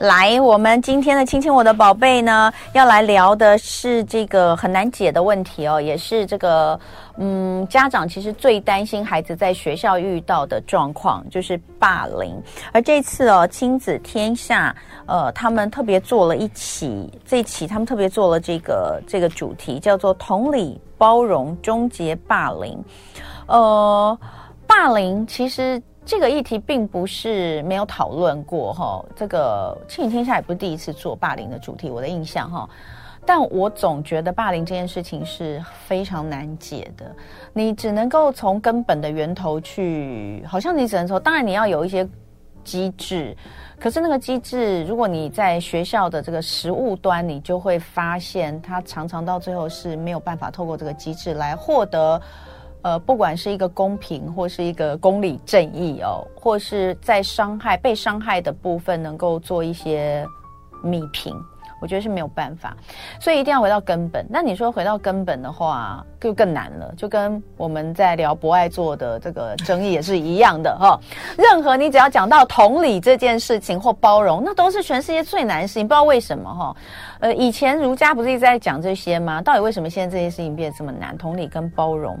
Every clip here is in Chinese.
来，我们今天的亲亲我的宝贝呢，要来聊的是这个很难解的问题哦，也是这个嗯，家长其实最担心孩子在学校遇到的状况，就是霸凌。而这次哦，亲子天下呃，他们特别做了一期，这一期他们特别做了这个这个主题，叫做“同理包容，终结霸凌”。呃，霸凌其实。这个议题并不是没有讨论过哈，这个亲子天下也不是第一次做霸凌的主题，我的印象哈。但我总觉得霸凌这件事情是非常难解的，你只能够从根本的源头去，好像你只能说，当然你要有一些机制，可是那个机制，如果你在学校的这个实务端，你就会发现，它常常到最后是没有办法透过这个机制来获得。呃，不管是一个公平，或是一个公理正义哦，或是在伤害被伤害的部分能够做一些弭平，我觉得是没有办法，所以一定要回到根本。那你说回到根本的话，就更难了，就跟我们在聊博爱座的这个争议也是一样的哈、任何你只要讲到同理这件事情或包容，那都是全世界最难的事情，不知道为什么哈、呃，以前儒家不是一直在讲这些吗？到底为什么现在这些事情变得这么难？同理跟包容。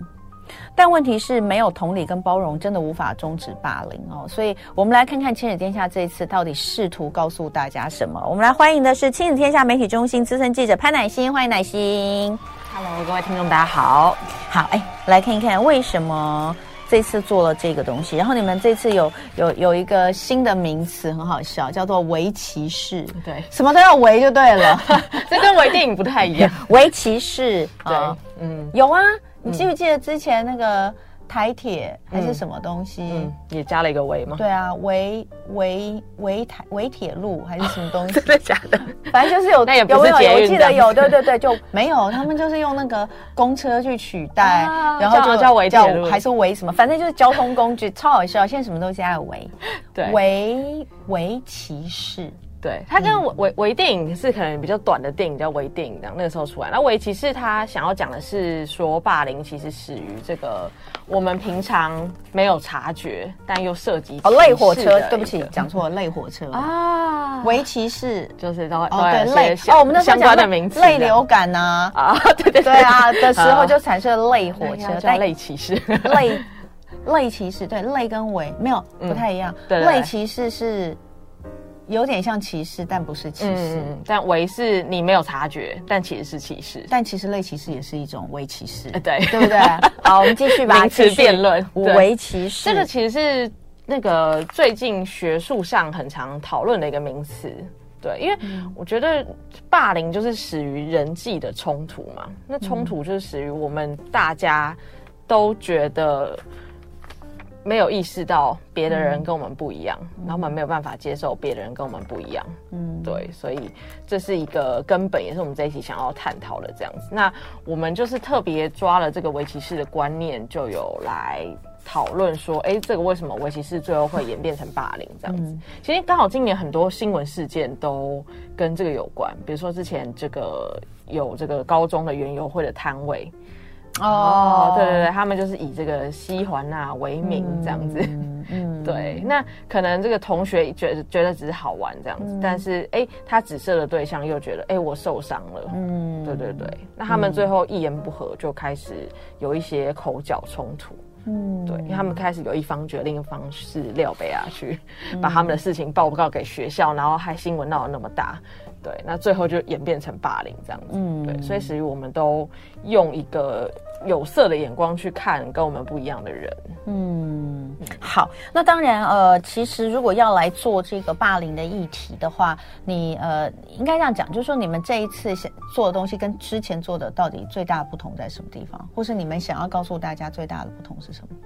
但问题是，没有同理跟包容，真的无法终止霸凌哦。所以，我们来看看亲子天下这一次到底试图告诉大家什么。我们来欢迎的是亲子天下媒体中心资深记者潘乃馨，欢迎乃馨。Hello，各位听众，大家好。好，哎，来看一看为什么这次做了这个东西。然后你们这次有有有一个新的名词，很好笑，叫做“微歧视”。对，什么都要围就对了。这跟围电影不太一样。微歧视，对，嗯，有啊。你记不记得之前那个台铁还是什么东西，也加了一个维吗？对啊，维维维台维铁路还是什么东西？真的假的？反正就是有，那也不是，有没有？我记得有，对对对，就没有。他们就是用那个公车去取代，啊、然后就叫维铁路，还是维什么？反正就是交通工具，超好笑。现在什么都加了维，对，微微歧视。对，它跟微微电影是可能比较短的电影叫微电影，这样那个时候出来。那微其实他想要讲的是说，霸凌其实始于这个我们平常没有察觉，但又涉及哦，类火车，对不起，讲错了，类火车。啊，微歧视就是都会哦对类哦，我们那时候讲的名字，类流感呐啊，对对对。啊的时候就产生了类火车，但类骑士，类类骑士，对，类跟微没有不太一样，对，类骑士是。有点像歧视，但不是歧视。嗯、但微是你没有察觉，但其实是歧视。但其实类歧视也是一种微歧视，对对不对？好，我们继续吧。名词辩论，微歧视。这个其实是那个最近学术上很常讨论的一个名词。对，因为我觉得霸凌就是始于人际的冲突嘛。那冲突就是始于我们大家都觉得。没有意识到别的人跟我们不一样，嗯、然后我们没有办法接受别的人跟我们不一样。嗯，对，所以这是一个根本，也是我们这一期想要探讨的这样子。那我们就是特别抓了这个围棋式的观念，就有来讨论说，哎，这个为什么微歧视最后会演变成霸凌这样子？嗯、其实刚好今年很多新闻事件都跟这个有关，比如说之前这个有这个高中的园游会的摊位。哦，对对对，他们就是以这个西环啊为名这样子，嗯，嗯。对，那可能这个同学觉得觉得只是好玩这样子，嗯、但是哎，他指涉的对象又觉得哎，我受伤了，嗯，对对对，那他们最后一言不合就开始有一些口角冲突，嗯，对，因为他们开始有一方觉得另一方是廖北亚去把他们的事情报告给学校，然后还新闻闹得那么大。对，那最后就演变成霸凌这样子。嗯，对，所以始于我们都用一个有色的眼光去看跟我们不一样的人。嗯，好，那当然，呃，其实如果要来做这个霸凌的议题的话，你呃应该这样讲，就是说你们这一次想做的东西跟之前做的到底最大的不同在什么地方，或是你们想要告诉大家最大的不同是什么？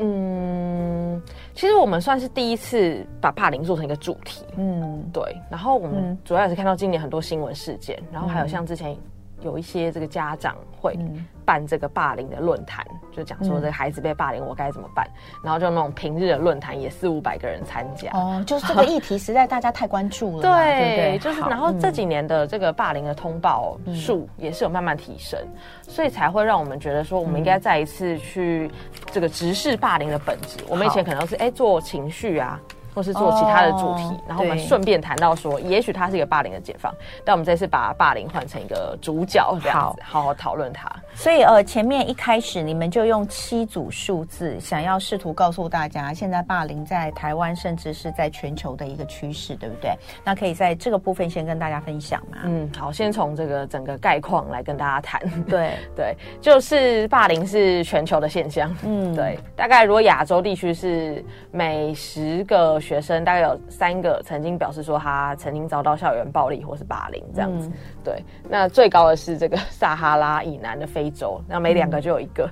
嗯，其实我们算是第一次把霸凌做成一个主题。嗯，对。然后我们主要也是看到今年很多新闻事件，然后还有像之前有一些这个家长会办这个霸凌的论坛，就讲说这个孩子被霸凌我该怎么办，然后就那种平日的论坛也四五百个人参加。哦，就是这个议题实在大家太关注了。对，对对，就是然后这几年的这个霸凌的通报数也是有慢慢提升，所以才会让我们觉得说我们应该再一次去。这个直视霸凌的本质，我们以前可能是哎做情绪啊，或是做其他的主题，哦、然后我们顺便谈到说，也许它是一个霸凌的解放，但我们这次把霸凌换成一个主角，这样子好好讨论它。所以呃，前面一开始你们就用七组数字，想要试图告诉大家，现在霸凌在台湾甚至是在全球的一个趋势，对不对？那可以在这个部分先跟大家分享嘛？嗯，好，先从这个整个概况来跟大家谈。对对，就是霸凌是全球的现象。嗯，对，大概如果亚洲地区是每十个学生大概有三个曾经表示说他曾经遭到校园暴力或是霸凌这样子。嗯、对，那最高的是这个撒哈拉以南的非一周，那每两个就有一个。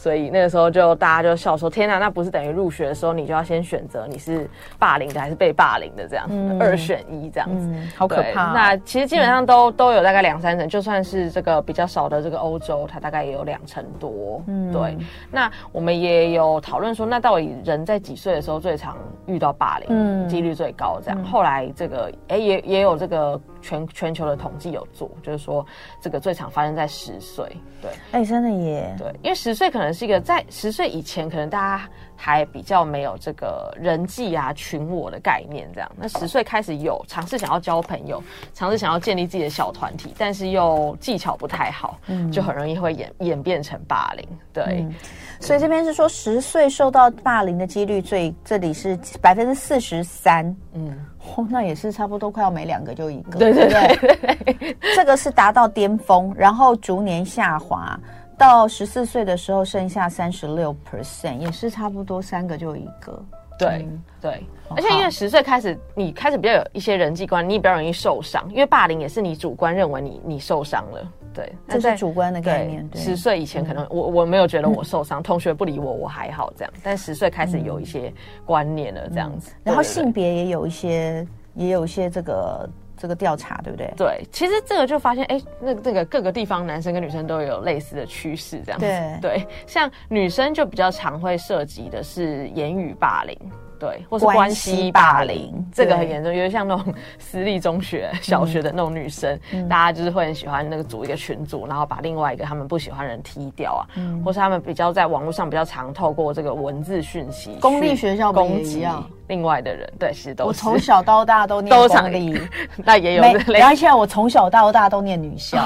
嗯所以那个时候就大家就笑说：“天哪，那不是等于入学的时候你就要先选择你是霸凌的还是被霸凌的这样，嗯、二选一这样子，嗯、好可怕、哦。那其实基本上都、嗯、都有大概两三成，就算是这个比较少的这个欧洲，它大概也有两成多。嗯，对。那我们也有讨论说，那到底人在几岁的时候最常遇到霸凌，嗯，几率最高这样。嗯、后来这个哎、欸、也也有这个全全球的统计有做，就是说这个最常发生在十岁。对，哎、欸，真的耶。对，因为十岁可能。是一个在十岁以前，可能大家还比较没有这个人际啊、群我的概念，这样。那十岁开始有尝试想要交朋友，尝试想要建立自己的小团体，但是又技巧不太好，嗯，就很容易会演演变成霸凌。对，嗯、所以这边是说十岁受到霸凌的几率最，这里是百分之四十三，嗯、哦，那也是差不多快要每两个就一个，对，对，对，这个是达到巅峰，然后逐年下滑。到十四岁的时候，剩下三十六 percent，也是差不多三个就一个。对、嗯、对，而且因为十岁开始，你开始比较有一些人际观，你也比较容易受伤，因为霸凌也是你主观认为你你受伤了。对，这是主观的概念。十岁以前可能我我没有觉得我受伤，嗯、同学不理我，我还好这样。但十岁开始有一些观念了，这样子。然后性别也有一些，也有一些这个。这个调查对不对？对，其实这个就发现，哎，那这个各个地方男生跟女生都有类似的趋势，这样子。对对，像女生就比较常会涉及的是言语霸凌。对，或是关系霸凌，这个很严重。因为像那种私立中学、小学的那种女生，嗯、大家就是会很喜欢那个组一个群组，然后把另外一个他们不喜欢的人踢掉啊，嗯、或是他们比较在网络上比较常透过这个文字讯息，公立学校攻击另外的人。对，其实都是我从小到大都念公立，那也有。而且我从小到大都念女校，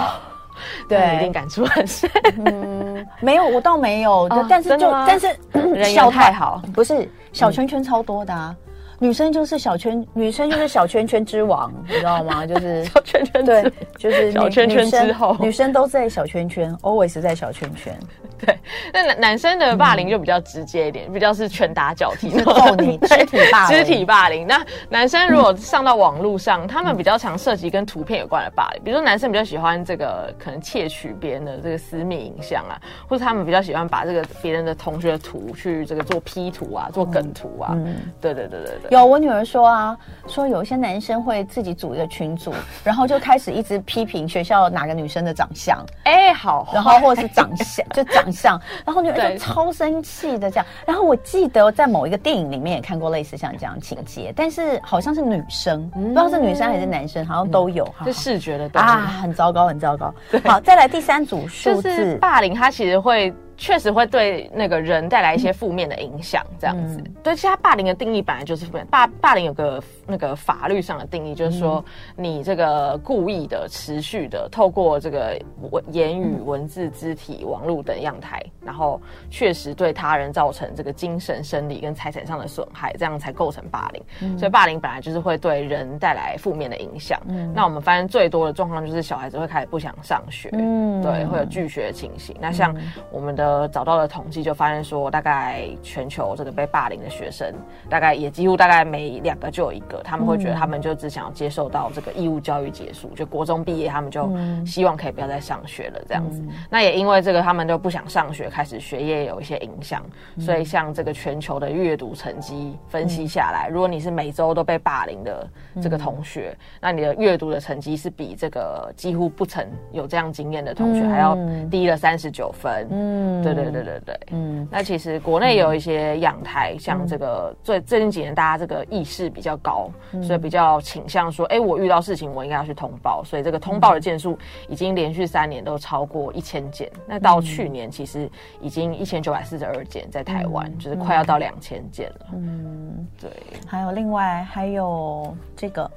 对，一定感触很深。嗯，没有，我倒没有，哦、但是就但是人缘太好，不是。小圈圈超多的啊，女生就是小圈，女生就是小圈圈之王，你知道吗？就是 小圈圈，对，就是小圈圈之后，女生都在小圈圈，always 在小圈圈。对，那男男生的霸凌就比较直接一点，比较是拳打脚踢，揍你，肢体霸凌，肢体霸凌。那男生如果上到网络上，他们比较常涉及跟图片有关的霸凌，比如说男生比较喜欢这个可能窃取别人的这个私密影像啊，或者他们比较喜欢把这个别人的同学的图去这个做 P 图啊，做梗图啊。嗯，对对对对对。有我女儿说啊，说有一些男生会自己组一个群组，然后就开始一直批评学校哪个女生的长相，哎，好，然后或者是长相就长。像，然后女儿就超生气的这样。然后我记得在某一个电影里面也看过类似像这样情节，但是好像是女生，不知道是女生还是男生，好像都有。哈就视觉的啊，很糟糕，很糟糕。好，再来第三组数字，霸凌，它其实会。确实会对那个人带来一些负面的影响，这样子。嗯、对，其实霸凌的定义本来就是负面。霸霸凌有个那个法律上的定义，就是说你这个故意的、持续的，透过这个文言语、文字、肢体、网络等样态，然后确实对他人造成这个精神、生理跟财产上的损害，这样才构成霸凌。嗯、所以霸凌本来就是会对人带来负面的影响。嗯、那我们发现最多的状况就是小孩子会开始不想上学，嗯，对，会有拒学的情形。那像我们的。呃，找到了统计就发现说，大概全球这个被霸凌的学生，大概也几乎大概每两个就有一个，他们会觉得他们就只想要接受到这个义务教育结束，就国中毕业，他们就希望可以不要再上学了这样子。那也因为这个，他们就不想上学，开始学业有一些影响，所以像这个全球的阅读成绩分析下来，如果你是每周都被霸凌的这个同学，那你的阅读的成绩是比这个几乎不曾有这样经验的同学还要低了三十九分。嗯。嗯，对对对对对，嗯，那其实国内有一些阳台，像这个最最近几年大家这个意识比较高，所以比较倾向说，哎，我遇到事情我应该要去通报，所以这个通报的件数已经连续三年都超过一千件，那到去年其实已经一千九百四十二件，在台湾就是快要到两千件了，嗯，对，还有另外还有这个。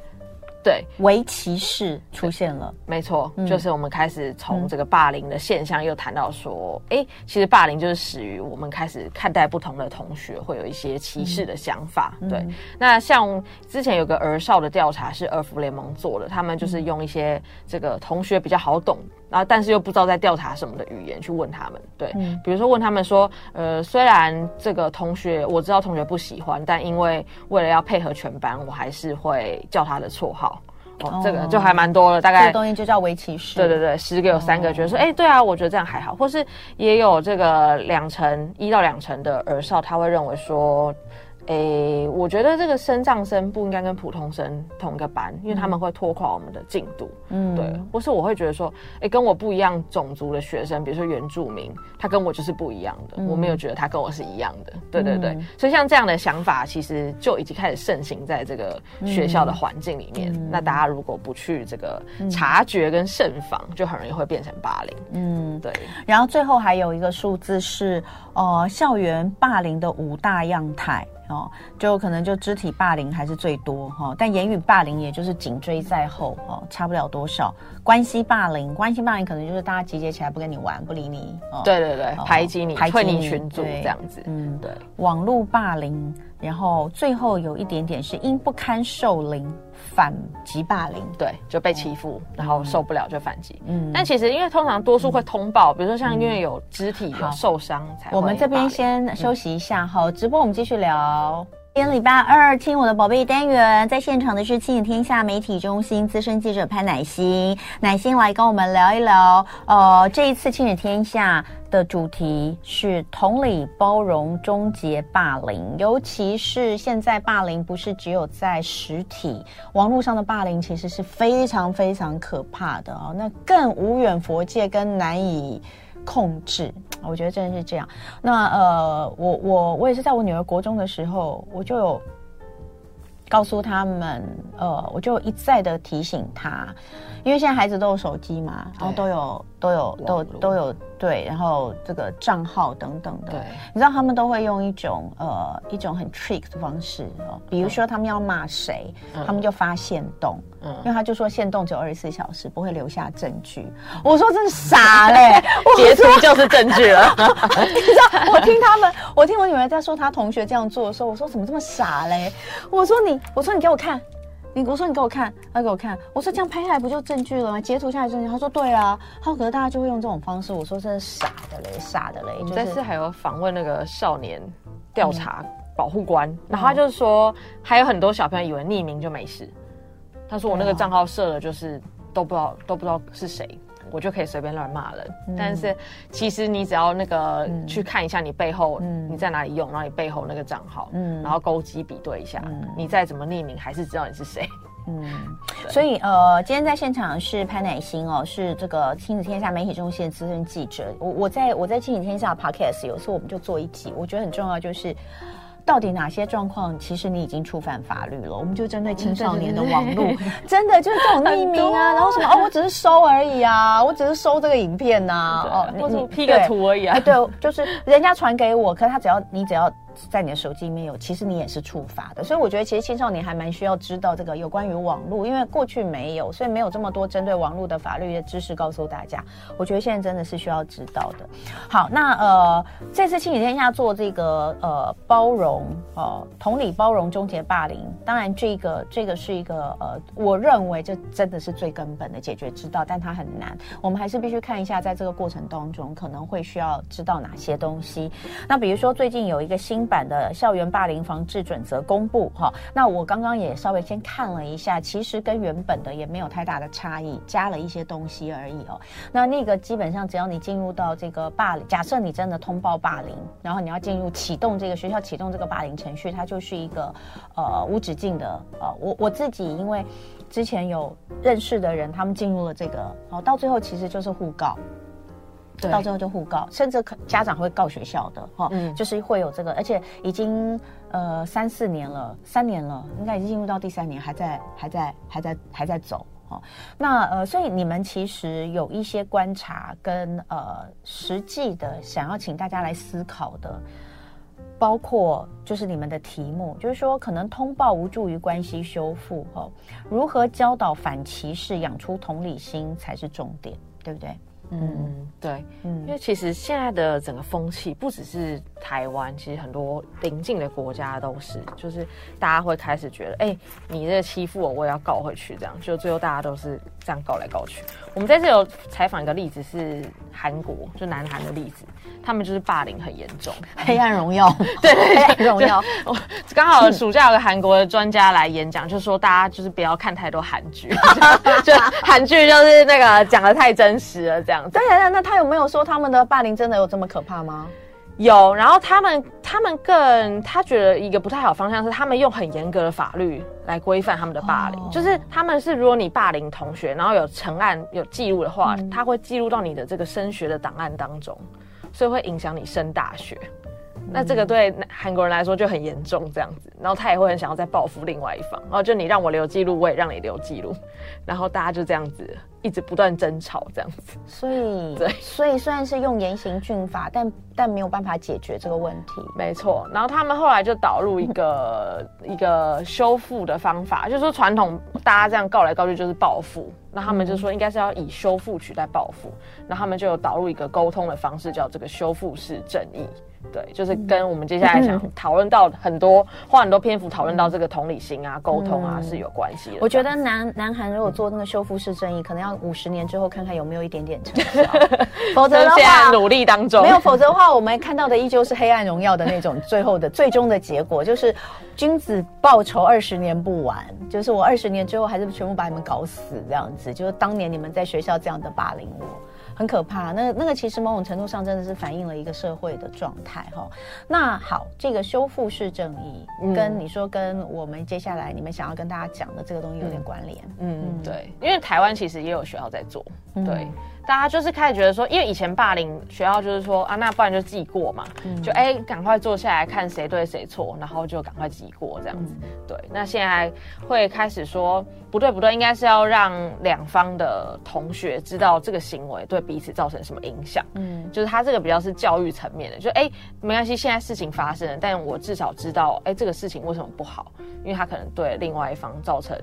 对，围棋士出现了，没错，嗯、就是我们开始从这个霸凌的现象，又谈到说，哎、嗯，其实霸凌就是始于我们开始看待不同的同学会有一些歧视的想法。嗯、对，那像之前有个儿少的调查是儿福联盟做的，他们就是用一些这个同学比较好懂，然后但是又不知道在调查什么的语言去问他们。对，嗯、比如说问他们说，呃，虽然这个同学我知道同学不喜欢，但因为为了要配合全班，我还是会叫他的绰号。哦，这个就还蛮多了，大概这个东西就叫围棋师。对对对，十个有三个觉得说，哎、哦，对啊，我觉得这样还好，或是也有这个两成一到两成的儿少，他会认为说。诶，我觉得这个身障生不应该跟普通生同一个班，因为他们会拖垮我们的进度。嗯，对。或是我会觉得说，诶，跟我不一样种族的学生，比如说原住民，他跟我就是不一样的，嗯、我没有觉得他跟我是一样的。对对对。嗯、所以像这样的想法，其实就已经开始盛行在这个学校的环境里面。嗯、那大家如果不去这个察觉跟慎防，嗯、就很容易会变成霸凌。嗯，对。然后最后还有一个数字是，呃，校园霸凌的五大样态。哦，就可能就肢体霸凌还是最多哈、哦，但言语霸凌也就是紧追在后哦，差不了多少。关系霸凌，关系霸凌可能就是大家集结起来不跟你玩，不理你。哦、对对对，哦、排挤你，排挤你群组这样子。嗯，对。网络霸凌，然后最后有一点点是因不堪受凌。反击霸凌，对，就被欺负，嗯、然后受不了就反击。嗯，但其实因为通常多数会通报，嗯、比如说像因为有肢体有受伤才。我们这边先休息一下哈，嗯、直播我们继续聊。今天礼拜二，听我的宝贝单元，在现场的是亲子天下媒体中心资深记者潘乃馨，乃馨来跟我们聊一聊。呃，这一次亲子天下的主题是同理包容终结霸凌，尤其是现在霸凌不是只有在实体，网络上的霸凌其实是非常非常可怕的、哦，那更无远佛界，跟难以。控制，我觉得真的是这样。那呃，我我我也是在我女儿国中的时候，我就有告诉他们，呃，我就一再的提醒她，因为现在孩子都有手机嘛，然后都有都有都都有。对，然后这个账号等等的，对，你知道他们都会用一种呃一种很 trick 的方式哦，比如说他们要骂谁，嗯、他们就发限动，嗯，因为他就说限动只有二十四小时，不会留下证据。我说真是傻嘞，截图就是证据了。你知道我听他们，我听我女儿在说她同学这样做的时候，我说怎么这么傻嘞？我说你，我说你给我看。你我说你给我看，他给我看，我说这样拍下来不就证据了吗？截图下来证据，他说对啊，他说可是大家就会用这种方式，我说真是傻的嘞，傻的嘞。这次还有访问那个少年调查保护官，嗯、然后他就是说还有很多小朋友以为匿名就没事，他说我那个账号设了就是都不知道都不知道是谁。我就可以随便乱骂人，嗯、但是其实你只要那个、嗯、去看一下你背后你在哪里用，然后你背后那个账号，嗯，然后勾机比对一下，嗯、你再怎么匿名还是知道你是谁，嗯，所以呃，今天在现场是潘乃馨哦，是这个亲子天下媒体中心的资深记者，我我在我在亲子天下 Podcast 有时候我们就做一集，我觉得很重要就是。到底哪些状况，其实你已经触犯法律了？我们就针对青少年的网络，真的就是这种匿名啊，然后什么哦，我只是收而已啊，我只是收这个影片呐、啊，哦，或者 P 个图而已啊，对，就是人家传给我，可是他只要你只要。在你的手机里面有，其实你也是触发的，所以我觉得其实青少年还蛮需要知道这个有关于网络，因为过去没有，所以没有这么多针对网络的法律的知识告诉大家。我觉得现在真的是需要知道的。好，那呃，这次亲子天下做这个呃包容呃同理包容终结霸凌，当然这个这个是一个呃，我认为这真的是最根本的解决之道，但它很难，我们还是必须看一下在这个过程当中可能会需要知道哪些东西。那比如说最近有一个新版的校园霸凌防治准则公布哈，那我刚刚也稍微先看了一下，其实跟原本的也没有太大的差异，加了一些东西而已哦。那那个基本上只要你进入到这个霸凌，假设你真的通报霸凌，然后你要进入启动这个学校启动这个霸凌程序，它就是一个呃无止境的呃，我我自己因为之前有认识的人，他们进入了这个，哦，到最后其实就是互告。对到最后就互告，甚至可家长会告学校的哈，嗯，就是会有这个，而且已经呃三四年了，三年了，应该已经进入到第三年，还在还在还在还在走。哦，那呃，所以你们其实有一些观察跟呃实际的想要请大家来思考的，包括就是你们的题目，就是说可能通报无助于关系修复，哦，如何教导反歧视，养出同理心才是重点，对不对？嗯，对，嗯，因为其实现在的整个风气不只是台湾，其实很多邻近的国家都是，就是大家会开始觉得，哎，你这欺负我，我也要告回去，这样，就最后大家都是这样告来告去。我们在这有采访一个例子是韩国，就南韩的例子，他们就是霸凌很严重，黑暗荣耀，对，黑暗荣耀。我刚好暑假有个韩国的专家来演讲，就说大家就是不要看太多韩剧，就韩剧就是那个讲的太真实了，这样。对啊，那他有没有说他们的霸凌真的有这么可怕吗？有，然后他们他们更他觉得一个不太好方向是，他们用很严格的法律来规范他们的霸凌，哦、就是他们是如果你霸凌同学，然后有成案有记录的话，嗯、他会记录到你的这个升学的档案当中，所以会影响你升大学。那这个对韩国人来说就很严重，这样子，然后他也会很想要再报复另外一方，然后就你让我留记录，我也让你留记录，然后大家就这样子一直不断争吵，这样子。所以，对，所以虽然是用严刑峻法，但但没有办法解决这个问题。没错，然后他们后来就导入一个 一个修复的方法，就是说传统大家这样告来告去就是报复，那他们就说应该是要以修复取代报复，那他们就有导入一个沟通的方式，叫这个修复式正义。对，就是跟我们接下来想讨论到很多，花很多篇幅讨论到这个同理心啊、沟通啊是有关系的。我觉得南南韩如果做那个修复式正义，可能要五十年之后看看有没有一点点成效，否则的话努力当中。没有，否则的话我们看到的依旧是黑暗荣耀的那种最后的最终的结果，就是君子报仇二十年不晚，就是我二十年之后还是全部把你们搞死这样子，就是当年你们在学校这样的霸凌我。很可怕，那那个其实某种程度上真的是反映了一个社会的状态哈。那好，这个修复式正义跟你说跟我们接下来你们想要跟大家讲的这个东西有点关联。嗯，嗯对，因为台湾其实也有学校在做，对。嗯大家就是开始觉得说，因为以前霸凌学校就是说啊，那不然就记过嘛，嗯、就哎赶快坐下来看谁对谁错，然后就赶快记过这样子。嗯、对，那现在会开始说不对不对，应该是要让两方的同学知道这个行为对彼此造成什么影响。嗯，就是他这个比较是教育层面的，就哎没关系，现在事情发生了，但我至少知道哎这个事情为什么不好，因为他可能对另外一方造成。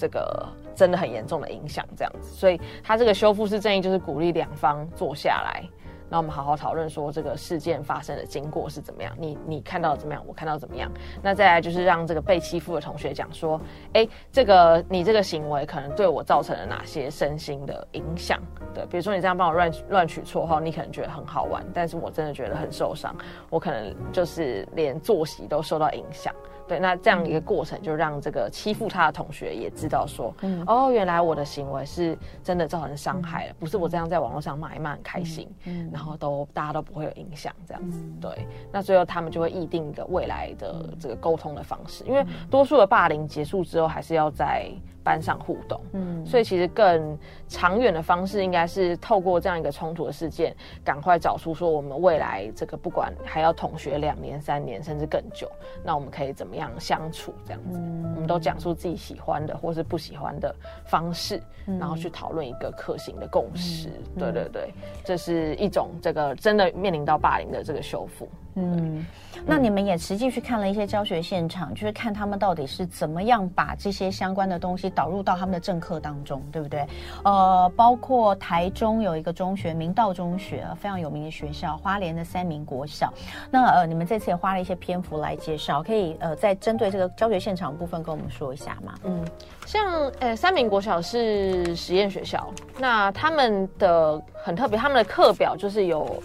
这个真的很严重的影响，这样子，所以他这个修复式正义就是鼓励两方坐下来，那我们好好讨论说这个事件发生的经过是怎么样，你你看到怎么样，我看到怎么样，那再来就是让这个被欺负的同学讲说，哎，这个你这个行为可能对我造成了哪些身心的影响？对，比如说你这样帮我乱乱取绰号，你可能觉得很好玩，但是我真的觉得很受伤，我可能就是连作息都受到影响。对，那这样一个过程就让这个欺负他的同学也知道说，嗯，哦，原来我的行为是真的造成伤害了，不是我这样在网络上骂一骂很开心，嗯，然后都大家都不会有影响这样子。对，那最后他们就会议定一个未来的这个沟通的方式，因为多数的霸凌结束之后还是要在班上互动，嗯，所以其实更长远的方式应该是透过这样一个冲突的事件，赶快找出说我们未来这个不管还要同学两年、三年甚至更久，那我们可以怎么样相处这样子？嗯，我们都讲出自己喜欢的或是不喜欢的方式，嗯，然后去讨论一个可行的共识。嗯，对对对，这是一种这个真的面临到霸凌的这个修复。嗯，那你们也实际去看了一些教学现场，就是看他们到底是怎么样把这些相关的东西导入到他们的正课当中，对不对？呃，包括台中有一个中学，明道中学，非常有名的学校，花莲的三民国小。那呃，你们这次也花了一些篇幅来介绍，可以呃，再针对这个教学现场部分跟我们说一下吗？嗯，像呃，三民国小是实验学校，那他们的很特别，他们的课表就是有。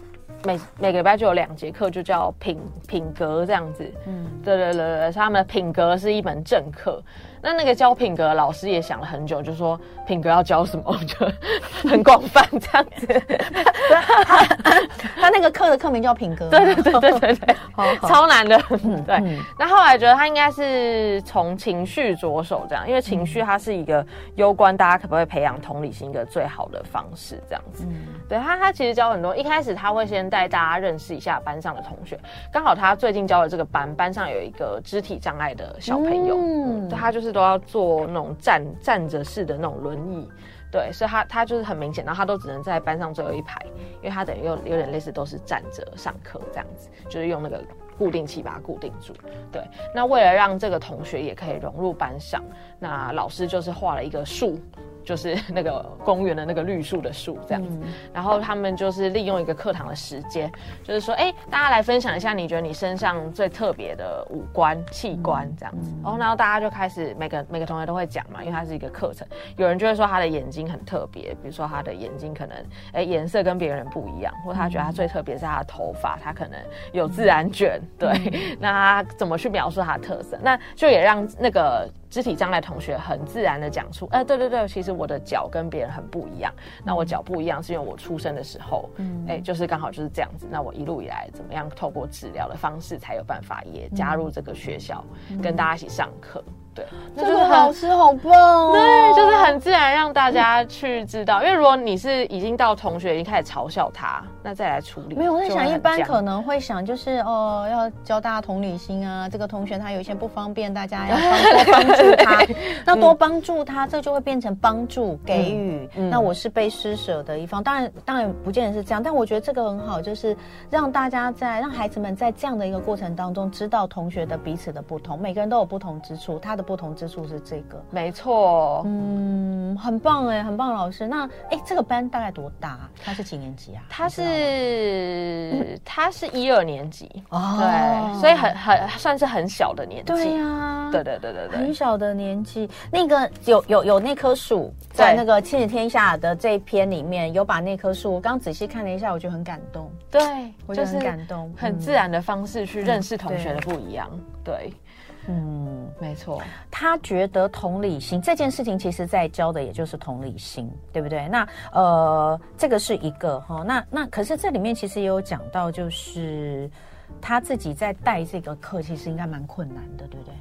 每每个礼拜就有两节课，就叫品品格这样子。嗯，对对对对，他们的品格是一门正课。那那个教品格的老师也想了很久，就说品格要教什么，就很广泛这样子。他那个课的课名叫品格，对对对对对对，超难的。对，那后来觉得他应该是从情绪着手这样，因为情绪它是一个攸关大家可不可以培养同理心一个最好的方式这样子。对他，他其实教很多，一开始他会先带大家认识一下班上的同学，刚好他最近教的这个班，班上有一个肢体障碍的小朋友，嗯，他就是。都要坐那种站站着式的那种轮椅，对，所以他他就是很明显，然后他都只能在班上最后一排，因为他等于又有点类似都是站着上课这样子，就是用那个固定器把它固定住。对，那为了让这个同学也可以融入班上，那老师就是画了一个树。就是 那个公园的那个绿树的树这样子，嗯、然后他们就是利用一个课堂的时间，就是说，哎，大家来分享一下你觉得你身上最特别的五官器官这样子，嗯。嗯、然后大家就开始每个每个同学都会讲嘛，因为它是一个课程，有人就会说他的眼睛很特别，比如说他的眼睛可能哎颜色跟别人不一样，或他觉得他最特别是他的头发，他可能有自然卷，对，嗯、那他怎么去描述他的特色？那就也让那个。肢体障碍同学很自然的讲出，哎、呃，对对对，其实我的脚跟别人很不一样。那我脚不一样是因为我出生的时候，嗯，哎，就是刚好就是这样子。那我一路以来怎么样透过治疗的方式才有办法也加入这个学校，嗯、跟大家一起上课。对，那就是老师好棒哦。对，就是很自然让大家去知道。因为如果你是已经到同学已经开始嘲笑他，那再来处理。没有，我在想一般可能会想就是哦，要教大家同理心啊。这个同学他有一些不方便，大家要多 帮助他。那多帮助他，这就会变成帮助给予。那我是被施舍的一方。当然，当然不见得是这样。但我觉得这个很好，就是让大家在让孩子们在这样的一个过程当中，知道同学的彼此的不同。每个人都有不同之处，他的。不同之处是这个，没错，嗯，很棒哎，很棒，老师。那哎，这个班大概多大？他是几年级啊？他是他是一二年级哦，对，所以很很算是很小的年纪。对呀，对对对对对，很小的年纪。那个有有有那棵树，在那个《亲子天下》的这一篇里面有把那棵树，我刚仔细看了一下，我觉得很感动。对，我觉得很感动，很自然的方式去认识同学的不一样。对。嗯，没错。他觉得同理心这件事情，其实在教的也就是同理心，对不对？那呃，这个是一个哈。那那可是这里面其实也有讲到，就是他自己在带这个课，其实应该蛮困难的，对不对？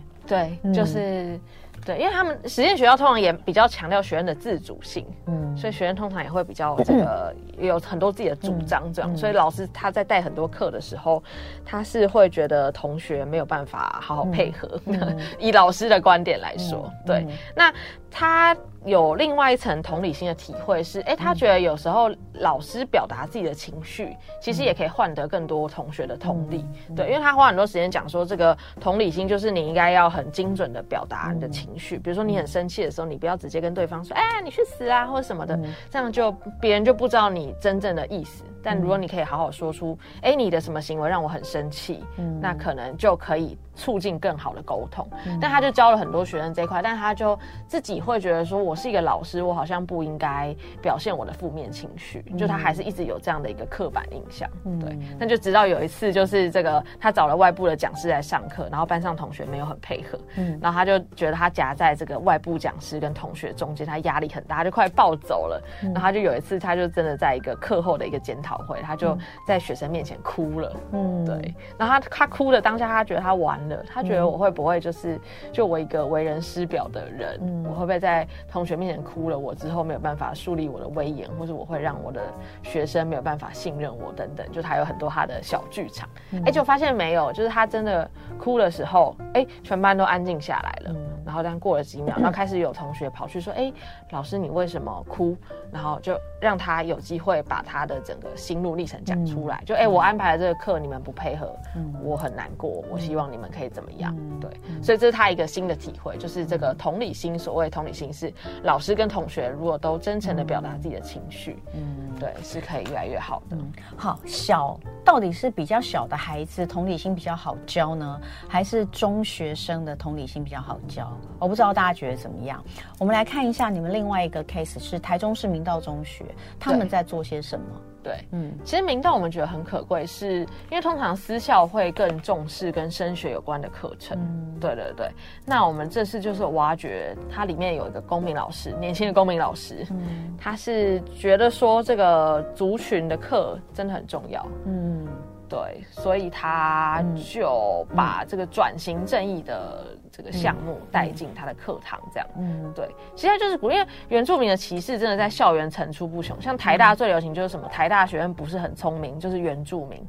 对，就是。嗯对，因为他们实验学校通常也比较强调学生的自主性，嗯，所以学生通常也会比较这个有很多自己的主张，这样，嗯。嗯、所以老师他在带很多课的时候，他是会觉得同学没有办法好好配合。以老师的观点来说，嗯、对，嗯、那他。有另外一层同理心的体会是，哎，他觉得有时候老师表达自己的情绪，其实也可以换得更多同学的同理。对，因为他花很多时间讲说，这个同理心就是你应该要很精准的表达你的情绪。比如说你很生气的时候，你不要直接跟对方说，哎，你去死啊，或者什么的，这样就别人就不知道你真正的意思。但如果你可以好好说出，哎，你的什么行为让我很生气，那可能就可以。促进更好的沟通，但他就教了很多学生这一块，但他就自己会觉得说，我是一个老师，我好像不应该表现我的负面情绪，就他还是一直有这样的一个刻板印象，对。那就直到有一次，就是这个他找了外部的讲师来上课，然后班上同学没有很配合，嗯，然后他就觉得他夹在这个外部讲师跟同学中间，他压力很大，他就快暴走了。然后他就有一次，他就真的在一个课后的一个检讨会，他就在学生面前哭了，嗯，对。然后他他哭的当下，他觉得他完。他觉得我会不会就是就我一个为人师表的人，嗯、我会不会在同学面前哭了？我之后没有办法树立我的威严，或者我会让我的学生没有办法信任我等等，就他有很多他的小剧场。哎、嗯，就发现没有，就是他真的哭的时候，哎，全班都安静下来了。嗯、然后但过了几秒，然后开始有同学跑去说：“哎，老师你为什么哭？”然后就让他有机会把他的整个心路历程讲出来。嗯、就哎，我安排了这个课，你们不配合，嗯、我很难过。我希望你们可以怎么样？嗯、对，所以这是他一个新的体会，就是这个同理心。所谓同理心，是老师跟同学如果都真诚的表达自己的情绪，嗯，对，是可以越来越好的。嗯、好，小到底是比较小的孩子同理心比较好教呢，还是中学生的同理心比较好教？我不知道大家觉得怎么样。我们来看一下你们另外一个 case 是台中市明道中学，他们在做些什么？对，嗯，其实明道我们觉得很可贵，是因为通常私校会更重视跟升学有关的课程。嗯，对对对。那我们这次就是挖掘它里面有一个公民老师，年轻的公民老师，嗯，他是觉得说这个族群的课真的很重要。嗯。对，所以他就把这个转型正义的这个项目带进他的课堂，这样。嗯，对，其实就是鼓励原住民的歧视，真的在校园层出不穷。像台大最流行就是什么，台大学生不是很聪明，就是原住民。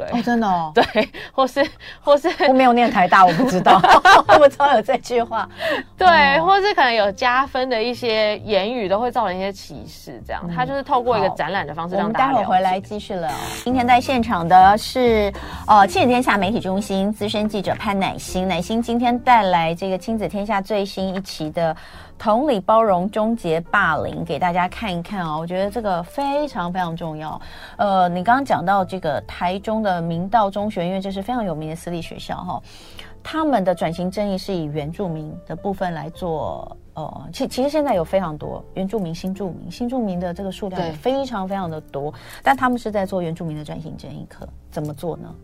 对哦，真的哦，对，或是或是我没有念台大，我不知道，我不知道有这句话。对，嗯、或是可能有加分的一些言语，都会造成一些歧视。这样，嗯、他就是透过一个展览的方式让大家。我们待会回来继续聊。今天在现场的是呃亲子天下媒体中心资深记者潘乃心，乃心今天带来这个亲子天下最新一期的。同理包容，终结霸凌，给大家看一看哦。我觉得这个非常非常重要。呃，你刚刚讲到这个台中的明道中学，因为这是非常有名的私立学校哈、哦，他们的转型正义是以原住民的部分来做。呃，其其实现在有非常多原住民、新住民、新住民的这个数量也非常非常的多，但他们是在做原住民的转型正义课，怎么做呢？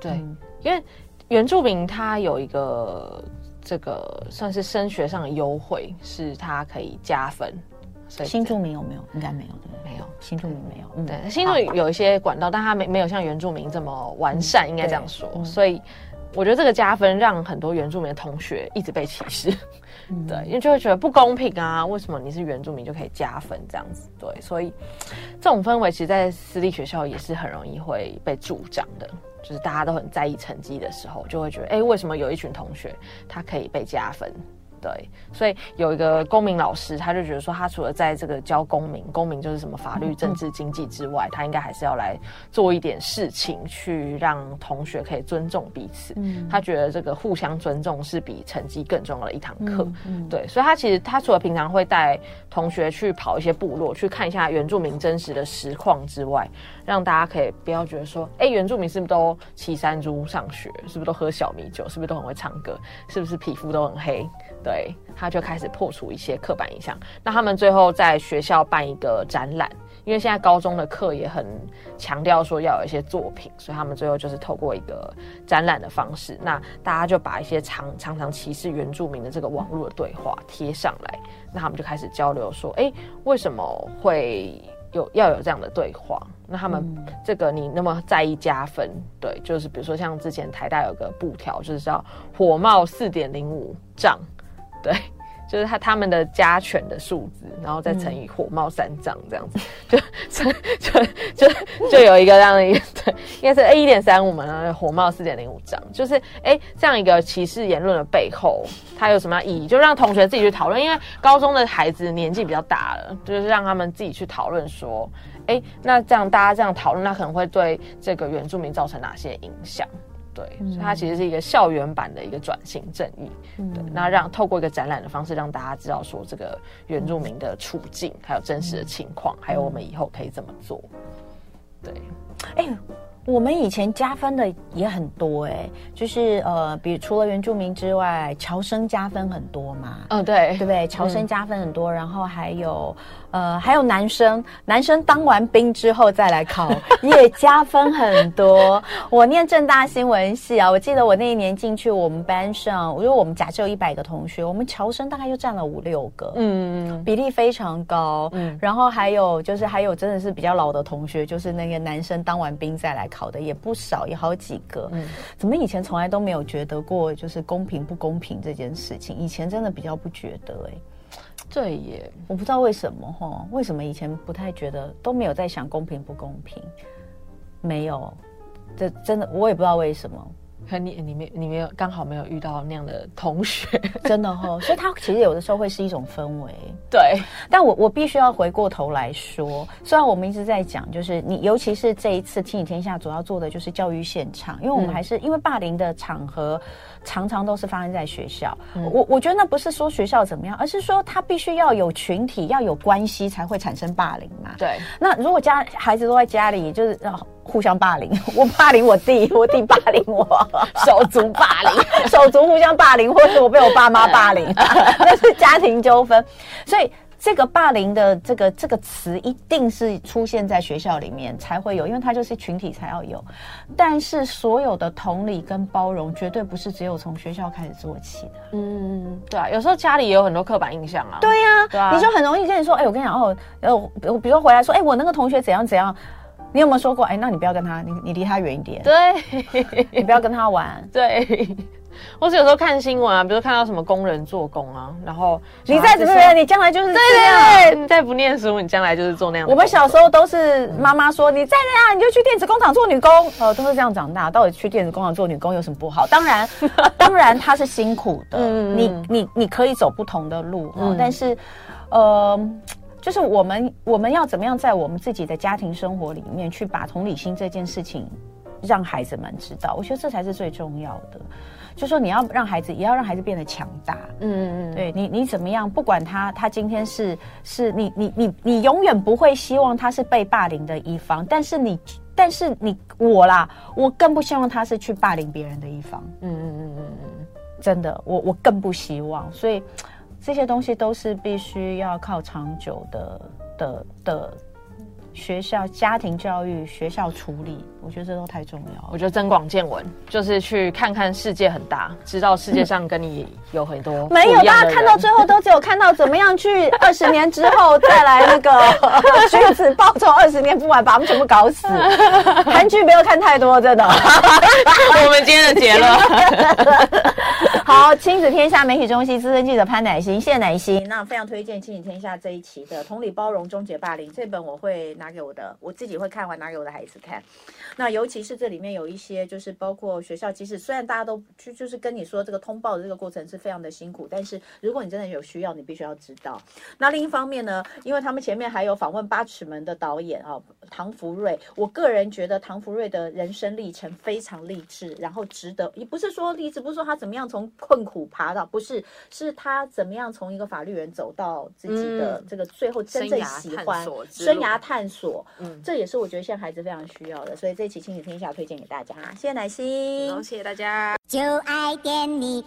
对，嗯、因为原住民他有一个。这个算是升学上的优惠，是他可以加分。所以新住民有没有？应该没有，的？没有，新住民没有。嗯对，嗯、新住民有一些管道，但他没没有像原住民这么完善，嗯、应该这样说。嗯、所以我觉得这个加分让很多原住民的同学一直被歧视。嗯、对，因为就会觉得不公平啊！为什么你是原住民就可以加分这样子？对，所以这种氛围其实，在私立学校也是很容易会被助长的。就是大家都很在意成绩的时候，就会觉得，哎，为什么有一群同学他可以被加分？对，所以有一个公民老师，他就觉得说，他除了在这个教公民，公民就是什么法律、政治、经济之外，他应该还是要来做一点事情，去让同学可以尊重彼此。嗯，他觉得这个互相尊重是比成绩更重要的一堂课。嗯，嗯对，所以他其实他除了平常会带同学去跑一些部落，去看一下原住民真实的实况之外，让大家可以不要觉得说，哎，原住民是不是都骑山猪上学？是不是都喝小米酒？是不是都很会唱歌？是不是皮肤都很黑？对，他就开始破除一些刻板印象。那他们最后在学校办一个展览，因为现在高中的课也很强调说要有一些作品，所以他们最后就是透过一个展览的方式，那大家就把一些常常常歧视原住民的这个网络的对话贴上来，那他们就开始交流说，哎，为什么会有要有这样的对话？那他们这个你那么在意加分，对，就是比如说像之前台大有个布条，就是叫火冒四点零五丈。对，就是他他们的加权的数字，然后再乘以火冒三丈这样子，嗯、就就就就就有一个这样的一个，对，应该是 A 一点三五嘛，然后火冒四点零五丈，就是哎这样一个歧视言论的背后，它有什么意义？就让同学自己去讨论，因为高中的孩子年纪比较大了，就是让他们自己去讨论说，哎，那这样大家这样讨论，那可能会对这个原住民造成哪些影响？对，所以它其实是一个校园版的一个转型正义。嗯、对，那让透过一个展览的方式，让大家知道说这个原住民的处境，还有真实的情况，嗯、还有我们以后可以怎么做。对，哎。我们以前加分的也很多哎、欸，就是呃，比如除了原住民之外，侨生加分很多嘛。嗯、哦，对，对不对？侨生加分很多，嗯、然后还有呃，还有男生，男生当完兵之后再来考 也加分很多。我念正大新闻系啊，我记得我那一年进去，我们班上，因为我们假设有一百个同学，我们侨生大概就占了五六个，嗯，比例非常高。嗯，然后还有就是还有真的是比较老的同学，就是那个男生当完兵再来考。考的也不少，也好几个。嗯，怎么以前从来都没有觉得过，就是公平不公平这件事情？以前真的比较不觉得、欸，哎，对耶，我不知道为什么哈，为什么以前不太觉得，都没有在想公平不公平，没有，这真的我也不知道为什么。可你你没你没有刚好没有遇到那样的同学，真的哈、哦，所以他其实有的时候会是一种氛围，对。但我我必须要回过头来说，虽然我们一直在讲，就是你尤其是这一次亲子天下主要做的就是教育现场，因为我们还是、嗯、因为霸凌的场合常常都是发生在学校，嗯、我我觉得那不是说学校怎么样，而是说他必须要有群体要有关系才会产生霸凌嘛。对。那如果家孩子都在家里，就是互相霸凌，我霸凌我弟，我弟霸凌我，手足霸凌，手足互相霸凌，或者我被我爸妈霸凌，那是家庭纠纷，所以。这个霸凌的这个这个词一定是出现在学校里面才会有，因为它就是群体才要有。但是所有的同理跟包容，绝对不是只有从学校开始做起的。嗯，对啊，有时候家里也有很多刻板印象啊。对呀、啊，对啊，你就很容易跟你说，哎，我跟你讲哦，呃，比如说回来说，哎，我那个同学怎样怎样，你有没有说过？哎，那你不要跟他，你你离他远一点。对，你不要跟他玩。对。我是有时候看新闻啊，比如看到什么工人做工啊，然后你再怎么样，你将来就是这样。对对对，你再不念书，你将来就是做那样。我们小时候都是妈妈说，你再那样，你就去电子工厂做女工。呃，都是这样长大。到底去电子工厂做女工有什么不好？当然，当然她是辛苦的。嗯，你你你可以走不同的路，嗯，但是，呃，就是我们我们要怎么样在我们自己的家庭生活里面去把同理心这件事情让孩子们知道，我觉得这才是最重要的。就说你要让孩子，也要让孩子变得强大。嗯嗯嗯，对你，你怎么样？不管他，他今天是是你，你你你永远不会希望他是被霸凌的一方。但是你，但是你我啦，我更不希望他是去霸凌别人的一方。嗯嗯嗯嗯嗯，真的，我我更不希望。所以这些东西都是必须要靠长久的的的。学校、家庭教育、学校处理，我觉得这都太重要。我觉得增广见闻，就是去看看世界很大，知道世界上跟你有很多、嗯、没有。大家看到最后都只有看到怎么样去 二十年之后再来那个 君子报仇，二十年不晚把我们全部搞死。韩剧没有看太多，真的。我们今天的结论。好，亲子天下媒体中心资深记者潘乃馨，谢谢乃馨。那非常推荐亲子天下这一期的《同理包容终结霸凌》这本，我会拿给我的，我自己会看完，拿给我的孩子看。那尤其是这里面有一些，就是包括学校，其实虽然大家都就就是跟你说这个通报的这个过程是非常的辛苦，但是如果你真的有需要，你必须要知道。那另一方面呢，因为他们前面还有访问《八尺门》的导演啊，唐福瑞，我个人觉得唐福瑞的人生历程非常励志，然后值得，也不是说励志，不是说他怎么样从。困苦爬到不是，是他怎么样从一个法律人走到自己的这个最后真正喜欢生涯探索，嗯，这也是我觉得现在孩子非常需要的，所以这期亲子天下推荐给大家。谢谢奶昔。谢谢大家。就爱点你。